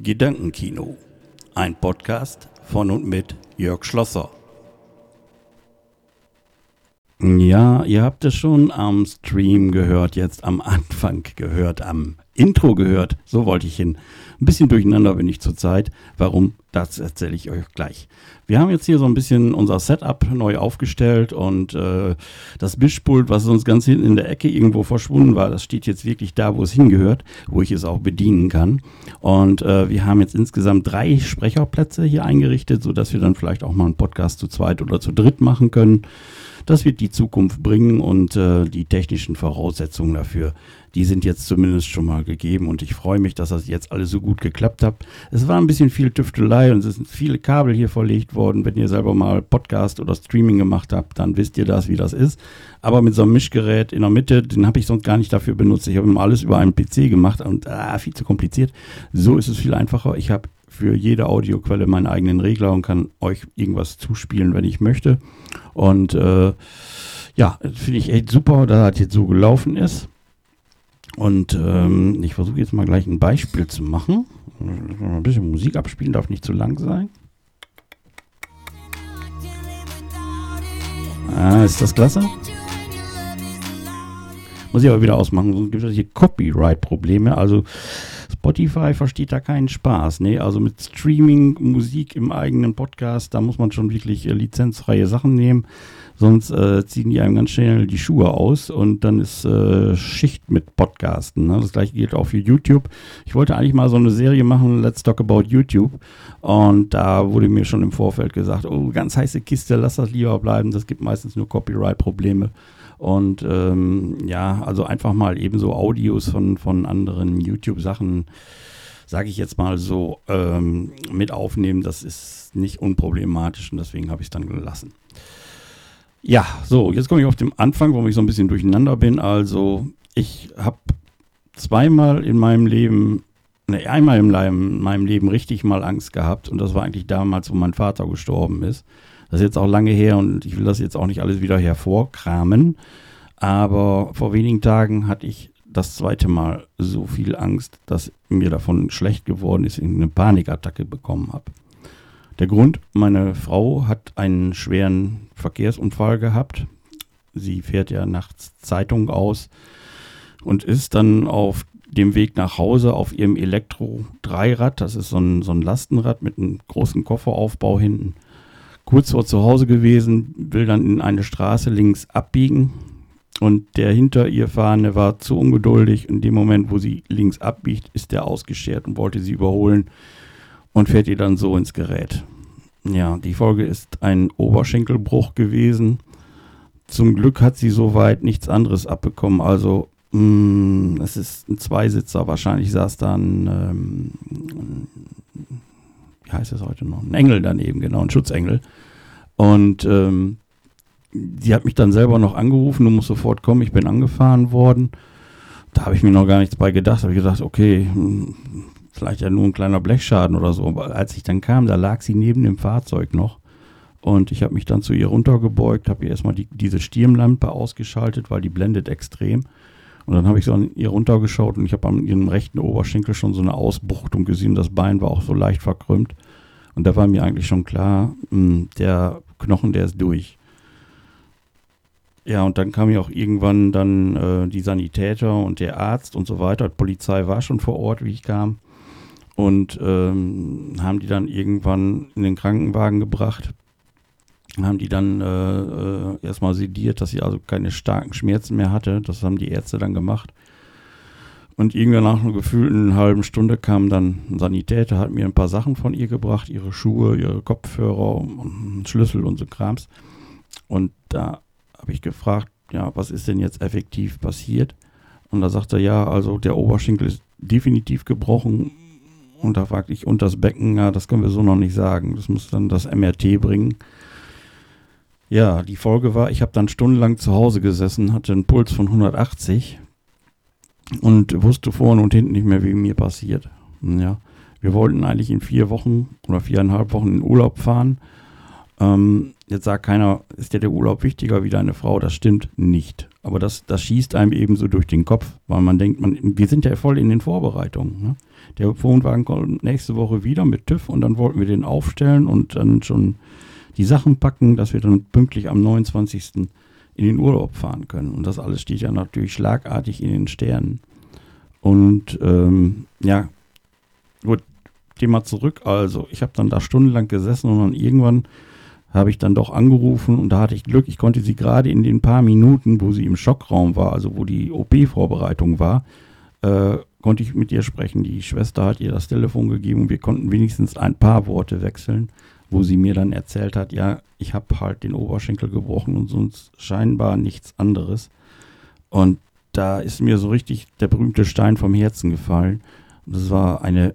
Gedankenkino. Ein Podcast von und mit Jörg Schlosser. Ja, ihr habt es schon am Stream gehört, jetzt am Anfang gehört, am Intro gehört. So wollte ich hin. Ein bisschen durcheinander bin ich zurzeit. Warum? Das erzähle ich euch gleich. Wir haben jetzt hier so ein bisschen unser Setup neu aufgestellt und äh, das Mischpult, was sonst ganz hinten in der Ecke irgendwo verschwunden war, das steht jetzt wirklich da, wo es hingehört, wo ich es auch bedienen kann. Und äh, wir haben jetzt insgesamt drei Sprecherplätze hier eingerichtet, sodass wir dann vielleicht auch mal einen Podcast zu zweit oder zu dritt machen können. Das wird die Zukunft bringen und äh, die technischen Voraussetzungen dafür, die sind jetzt zumindest schon mal gegeben und ich freue mich, dass das jetzt alles so gut geklappt hat. Es war ein bisschen viel Tüftelei und es sind viele Kabel hier verlegt worden. Wenn ihr selber mal Podcast oder Streaming gemacht habt, dann wisst ihr das, wie das ist. Aber mit so einem Mischgerät in der Mitte, den habe ich sonst gar nicht dafür benutzt. Ich habe immer alles über einen PC gemacht und ah, viel zu kompliziert. So ist es viel einfacher. Ich habe für jede Audioquelle meinen eigenen Regler und kann euch irgendwas zuspielen, wenn ich möchte. Und äh, ja, finde ich echt super, dass das jetzt so gelaufen ist. Und ähm, ich versuche jetzt mal gleich ein Beispiel zu machen. Ein bisschen Musik abspielen, darf nicht zu lang sein. Ah, ist das klasse? Muss ich aber wieder ausmachen, sonst gibt es hier Copyright-Probleme. Also Spotify versteht da keinen Spaß. Ne? Also mit Streaming, Musik im eigenen Podcast, da muss man schon wirklich äh, lizenzfreie Sachen nehmen. Sonst äh, ziehen die einem ganz schnell die Schuhe aus und dann ist äh, Schicht mit Podcasten. Ne? Das gleiche gilt auch für YouTube. Ich wollte eigentlich mal so eine Serie machen, Let's Talk About YouTube. Und da wurde mir schon im Vorfeld gesagt, oh, ganz heiße Kiste, lass das lieber bleiben. Das gibt meistens nur Copyright-Probleme. Und ähm, ja, also einfach mal ebenso Audios von, von anderen YouTube-Sachen, sage ich jetzt mal so, ähm, mit aufnehmen. Das ist nicht unproblematisch und deswegen habe ich es dann gelassen. Ja, so, jetzt komme ich auf den Anfang, warum ich so ein bisschen durcheinander bin. Also, ich habe zweimal in meinem Leben, ne, einmal in meinem Leben richtig mal Angst gehabt und das war eigentlich damals, wo mein Vater gestorben ist. Das ist jetzt auch lange her und ich will das jetzt auch nicht alles wieder hervorkramen. Aber vor wenigen Tagen hatte ich das zweite Mal so viel Angst, dass mir davon schlecht geworden ist, ich eine Panikattacke bekommen habe. Der Grund, meine Frau hat einen schweren Verkehrsunfall gehabt. Sie fährt ja nachts Zeitung aus und ist dann auf dem Weg nach Hause auf ihrem Elektro-Dreirad, das ist so ein, so ein Lastenrad mit einem großen Kofferaufbau hinten, kurz vor zu Hause gewesen, will dann in eine Straße links abbiegen und der hinter ihr fahrende war zu ungeduldig. In dem Moment, wo sie links abbiegt, ist der ausgeschert und wollte sie überholen und fährt ihr dann so ins Gerät. Ja, die Folge ist ein Oberschenkelbruch gewesen. Zum Glück hat sie soweit nichts anderes abbekommen. Also mh, mm, es ist ein Zweisitzer. Wahrscheinlich saß da ein, ähm, wie heißt es heute noch? Ein Engel daneben, genau, ein Schutzengel. Und ähm, die hat mich dann selber noch angerufen, du musst sofort kommen, ich bin angefahren worden. Da habe ich mir noch gar nichts bei gedacht. Da habe ich gedacht, okay, hm, vielleicht ja nur ein kleiner Blechschaden oder so. Aber als ich dann kam, da lag sie neben dem Fahrzeug noch. Und ich habe mich dann zu ihr runtergebeugt, habe ihr erstmal die, diese Stirnlampe ausgeschaltet, weil die blendet extrem. Und dann habe ich so an ihr runtergeschaut und ich habe an ihrem rechten Oberschenkel schon so eine Ausbuchtung gesehen. Das Bein war auch so leicht verkrümmt. Und da war mir eigentlich schon klar, mh, hm, der Knochen, der ist durch. Ja, und dann kam ja auch irgendwann dann äh, die Sanitäter und der Arzt und so weiter. Die Polizei war schon vor Ort, wie ich kam. Und ähm, haben die dann irgendwann in den Krankenwagen gebracht. Haben die dann äh, äh, erstmal sediert, dass sie also keine starken Schmerzen mehr hatte. Das haben die Ärzte dann gemacht. Und irgendwann nach einer gefühlten halben Stunde kam dann ein Sanitäter, hat mir ein paar Sachen von ihr gebracht, ihre Schuhe, ihre Kopfhörer, Schlüssel und so Krams. Und da habe ich gefragt, ja, was ist denn jetzt effektiv passiert? Und da sagt er, ja, also der Oberschenkel ist definitiv gebrochen. Und da fragte ich, und das Becken, ja, das können wir so noch nicht sagen. Das muss dann das MRT bringen. Ja, die Folge war, ich habe dann stundenlang zu Hause gesessen, hatte einen Puls von 180 und wusste vorne und hinten nicht mehr, wie mir passiert. Ja, wir wollten eigentlich in vier Wochen oder viereinhalb Wochen in Urlaub fahren Ähm, jetzt sagt keiner, ist dir der Urlaub wichtiger wie deine Frau? Das stimmt nicht. Aber das, das schießt einem eben so durch den Kopf, weil man denkt, man, wir sind ja voll in den Vorbereitungen. Ne? Der Wohnwagen kommt nächste Woche wieder mit TÜV und dann wollten wir den aufstellen und dann schon die Sachen packen, dass wir dann pünktlich am 29. in den Urlaub fahren können. Und das alles steht ja natürlich schlagartig in den Sternen. Und ähm, ja, gut, Thema zurück. Also, ich habe dann da stundenlang gesessen und dann irgendwann habe ich dann doch angerufen und da hatte ich Glück. Ich konnte sie gerade in den paar Minuten, wo sie im Schockraum war, also wo die OP-Vorbereitung war, äh, konnte ich mit ihr sprechen. Die Schwester hat ihr das Telefon gegeben und wir konnten wenigstens ein paar Worte wechseln wo sie mir dann erzählt hat, ja, ich habe halt den Oberschenkel gebrochen und sonst scheinbar nichts anderes. Und da ist mir so richtig der berühmte Stein vom Herzen gefallen. Das war eine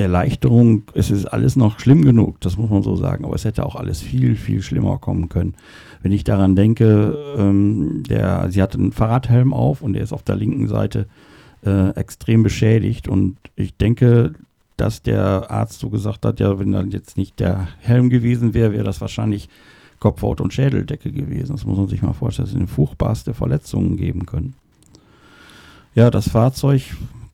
Erleichterung. Es ist alles noch schlimm genug, das muss man so sagen, aber es hätte auch alles viel, viel schlimmer kommen können. Wenn ich daran denke, ähm, der, sie hatte einen Fahrradhelm auf und der ist auf der linken Seite äh, extrem beschädigt und ich denke, dass der Arzt so gesagt hat, ja, wenn dann jetzt nicht der Helm gewesen wäre, wäre das wahrscheinlich Kopfhaut und Schädeldecke gewesen. Das muss man sich mal vorstellen, dass es furchtbarste Verletzungen geben können. Ja, das Fahrzeug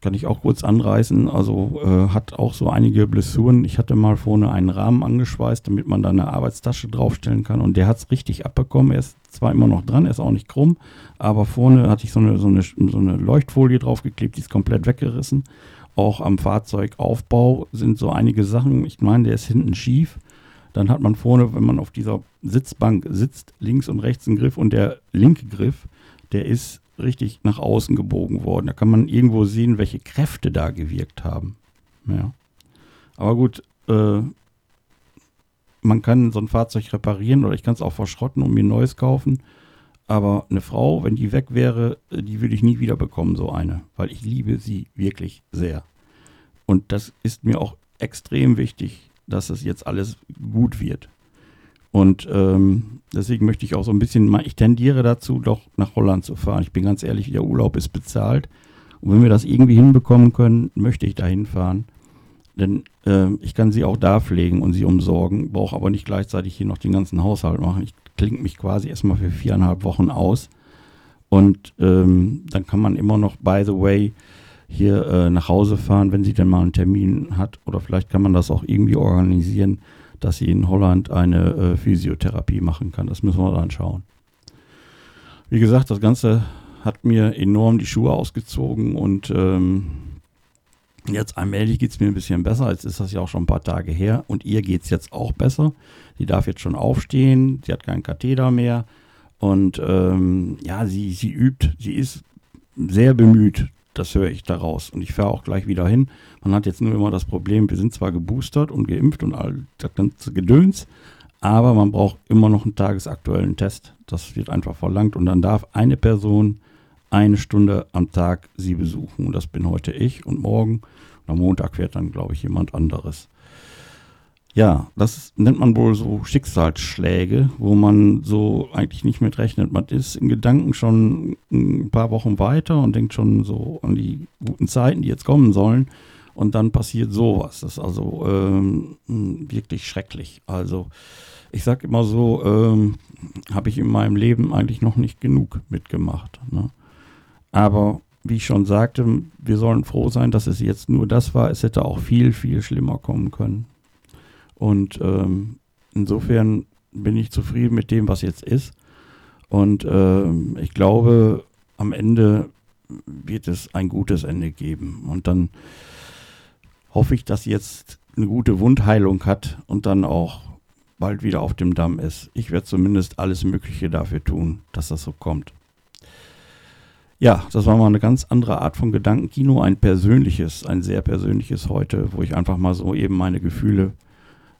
kann ich auch kurz anreißen, also äh, hat auch so einige Blessuren. Ich hatte mal vorne einen Rahmen angeschweißt, damit man da eine Arbeitstasche draufstellen kann und der hat es richtig abbekommen. Er ist zwar immer noch dran, er ist auch nicht krumm, aber vorne hatte ich so eine, so eine, so eine Leuchtfolie draufgeklebt, die ist komplett weggerissen. Auch am Fahrzeugaufbau sind so einige Sachen. Ich meine, der ist hinten schief. Dann hat man vorne, wenn man auf dieser Sitzbank sitzt, links und rechts einen Griff und der linke Griff, der ist richtig nach außen gebogen worden. Da kann man irgendwo sehen, welche Kräfte da gewirkt haben. Ja. Aber gut, äh, man kann so ein Fahrzeug reparieren oder ich kann es auch verschrotten und mir ein neues kaufen. Aber eine Frau, wenn die weg wäre, äh, die würde ich nie wieder bekommen, so eine. Weil ich liebe sie wirklich sehr. Und das ist mir auch extrem wichtig, dass es jetzt alles gut wird. Und ähm, deswegen möchte ich auch so ein bisschen, ich tendiere dazu, doch nach Holland zu fahren. Ich bin ganz ehrlich, der Urlaub ist bezahlt. Und wenn wir das irgendwie hinbekommen können, möchte ich da hinfahren. Denn äh, ich kann sie auch da pflegen und sie umsorgen, brauche aber nicht gleichzeitig hier noch den ganzen Haushalt machen. Ich klinge mich quasi erstmal für viereinhalb Wochen aus. Und ähm, dann kann man immer noch, by the way, hier äh, nach Hause fahren, wenn sie denn mal einen Termin hat. Oder vielleicht kann man das auch irgendwie organisieren, dass sie in Holland eine äh, Physiotherapie machen kann. Das müssen wir dann schauen. Wie gesagt, das Ganze hat mir enorm die Schuhe ausgezogen und ähm, Jetzt allmählich geht es mir ein bisschen besser. Jetzt ist das ja auch schon ein paar Tage her. Und ihr geht es jetzt auch besser. Sie darf jetzt schon aufstehen. Sie hat keinen Katheter mehr. Und ähm, ja, sie, sie übt. Sie ist sehr bemüht. Das höre ich daraus. Und ich fahre auch gleich wieder hin. Man hat jetzt nur immer das Problem, wir sind zwar geboostert und geimpft und all das ganze Gedöns, aber man braucht immer noch einen tagesaktuellen Test. Das wird einfach verlangt. Und dann darf eine Person eine Stunde am Tag sie besuchen. Und das bin heute ich und morgen. Und am Montag fährt dann, glaube ich, jemand anderes. Ja, das nennt man wohl so Schicksalsschläge, wo man so eigentlich nicht mit rechnet. Man ist in Gedanken schon ein paar Wochen weiter und denkt schon so an die guten Zeiten, die jetzt kommen sollen. Und dann passiert sowas. Das ist also ähm, wirklich schrecklich. Also ich sage immer so, ähm, habe ich in meinem Leben eigentlich noch nicht genug mitgemacht. Ne? Aber wie ich schon sagte, wir sollen froh sein, dass es jetzt nur das war. Es hätte auch viel, viel schlimmer kommen können. Und ähm, insofern bin ich zufrieden mit dem, was jetzt ist. Und ähm, ich glaube, am Ende wird es ein gutes Ende geben. Und dann hoffe ich, dass jetzt eine gute Wundheilung hat und dann auch bald wieder auf dem Damm ist. Ich werde zumindest alles Mögliche dafür tun, dass das so kommt. Ja, das war mal eine ganz andere Art von Gedankenkino, ein persönliches, ein sehr persönliches heute, wo ich einfach mal so eben meine Gefühle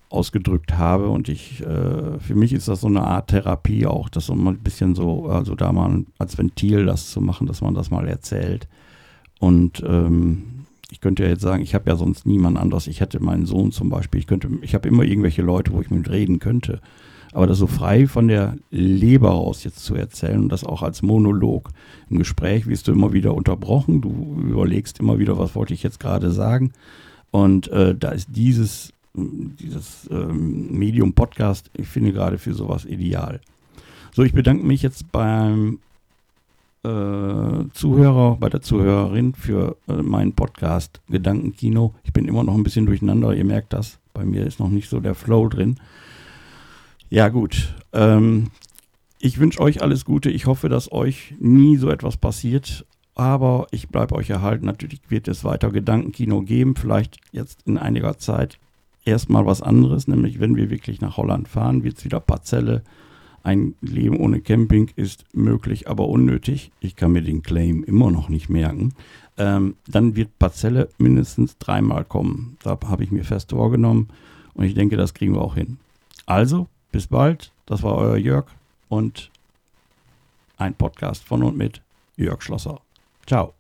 ausgedrückt habe und ich, äh, für mich ist das so eine Art Therapie auch, das so mal ein bisschen so, also da mal als Ventil das zu machen, dass man das mal erzählt. Und ähm, ich könnte ja jetzt sagen, ich habe ja sonst niemand anders, ich hätte meinen Sohn zum Beispiel, ich könnte, ich habe immer irgendwelche Leute, wo ich mit reden könnte, aber das so frei von der Leber aus jetzt zu erzählen und das auch als Monolog. Im Gespräch wirst du immer wieder unterbrochen, du überlegst immer wieder, was wollte ich jetzt gerade sagen. Und äh, da ist dieses dieses ähm, Medium Podcast, ich finde gerade für sowas ideal. So, ich bedanke mich jetzt beim äh, Zuhörer, bei der Zuhörerin für äh, meinen Podcast Gedankenkino. Ich bin immer noch ein bisschen durcheinander, ihr merkt das. Bei mir ist noch nicht so der Flow drin. Ja, gut. Ähm, ich wünsche euch alles Gute. Ich hoffe, dass euch nie so etwas passiert. Aber ich bleibe euch erhalten. Natürlich wird es weiter Gedankenkino geben. Vielleicht jetzt in einiger Zeit erstmal was anderes. Nämlich, wenn wir wirklich nach Holland fahren, wird es wieder Parzelle. Ein Leben ohne Camping ist möglich, aber unnötig. Ich kann mir den Claim immer noch nicht merken. Ähm, dann wird Parzelle mindestens dreimal kommen. Da habe ich mir fest vorgenommen. Und ich denke, das kriegen wir auch hin. Also, bis bald. Das war euer Jörg und ein Podcast von und mit Jörg Schlosser. Ciao.